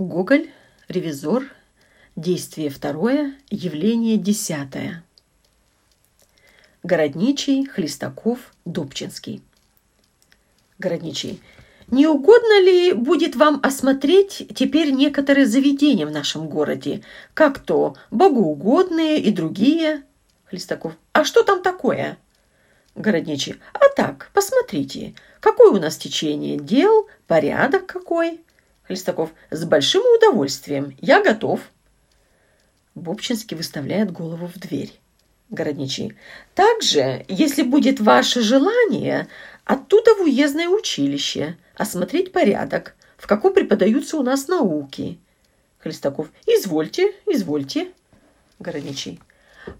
Гоголь, ревизор, действие второе, явление десятое. Городничий, Хлестаков, Дубчинский. Городничий. Не угодно ли будет вам осмотреть теперь некоторые заведения в нашем городе, как то богоугодные и другие? Хлестаков. А что там такое? Городничий. А так, посмотрите, какое у нас течение дел, порядок какой. Хлестаков. С большим удовольствием. Я готов. Бобчинский выставляет голову в дверь. Городничий. Также, если будет ваше желание, оттуда в уездное училище, осмотреть порядок, в каком преподаются у нас науки. Хлестаков. Извольте, извольте. Городничий.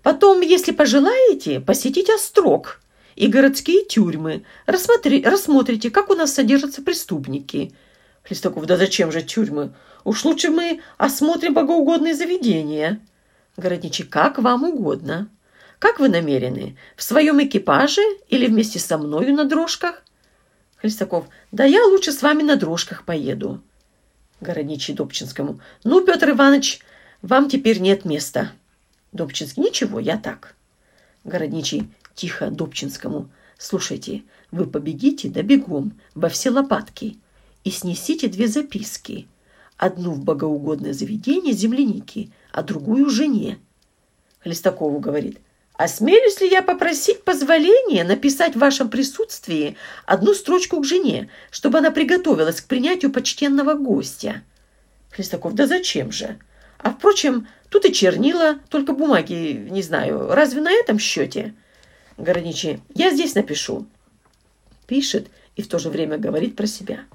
Потом, если пожелаете, посетить острог и городские тюрьмы. Рассмотри, рассмотрите, как у нас содержатся преступники – Хлестаков, да зачем же тюрьмы? Уж лучше мы осмотрим богоугодные заведения. Городничий, как вам угодно. Как вы намерены? В своем экипаже или вместе со мною на дрожках? Хлестаков, да я лучше с вами на дрожках поеду. Городничий Добчинскому, ну, Петр Иванович, вам теперь нет места. Добчинский, ничего, я так. Городничий, тихо Добчинскому, слушайте, вы побегите да бегом во все лопатки и снесите две записки. Одну в богоугодное заведение земляники, а другую жене. Хлестакову говорит, «Осмелюсь ли я попросить позволения написать в вашем присутствии одну строчку к жене, чтобы она приготовилась к принятию почтенного гостя?» Хлестаков, «Да зачем же? А, впрочем, тут и чернила, только бумаги, не знаю, разве на этом счете?» Городничий, «Я здесь напишу». Пишет и в то же время говорит про себя –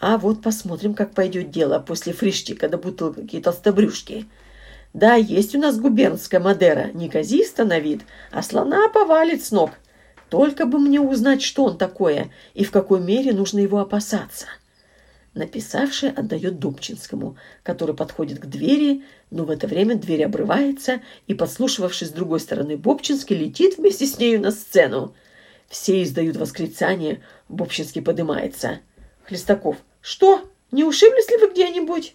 а вот посмотрим, как пойдет дело после фриштика до бутылки толстобрюшки. Да, есть у нас губернская Мадера, неказиста на вид, а слона повалит с ног. Только бы мне узнать, что он такое и в какой мере нужно его опасаться. Написавший отдает Дубчинскому, который подходит к двери, но в это время дверь обрывается, и, подслушивавший с другой стороны Бобчинский, летит вместе с нею на сцену. Все издают восклицание, Бобчинский поднимается. Хлестаков – что, не ушиблись ли вы где-нибудь?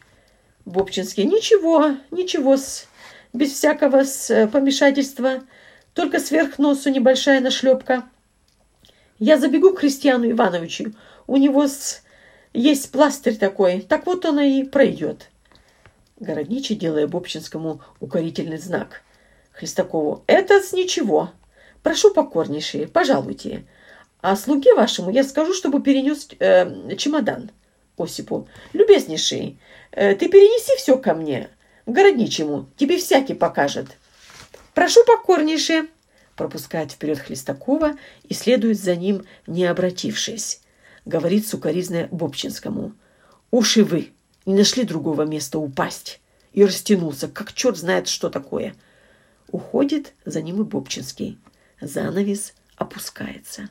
Бобчинский. Ничего, ничего, с, без всякого с, э, помешательства. Только сверх носу небольшая нашлепка. Я забегу к Христиану Ивановичу. У него с, есть пластырь такой. Так вот он и пройдет. Городничий, делая Бобчинскому укорительный знак. Христакову. Это с ничего. Прошу покорнейшие, пожалуйте. А слуге вашему я скажу, чтобы перенес э, чемодан. Осипу. «Любезнейший, э, ты перенеси все ко мне, к городничему, тебе всякий покажет». «Прошу покорнейше», пропускает вперед Хлестакова и следует за ним, не обратившись. Говорит сукоризное Бобчинскому. «Уши вы! Не нашли другого места упасть!» И растянулся, как черт знает, что такое. Уходит за ним и Бобчинский. Занавес опускается.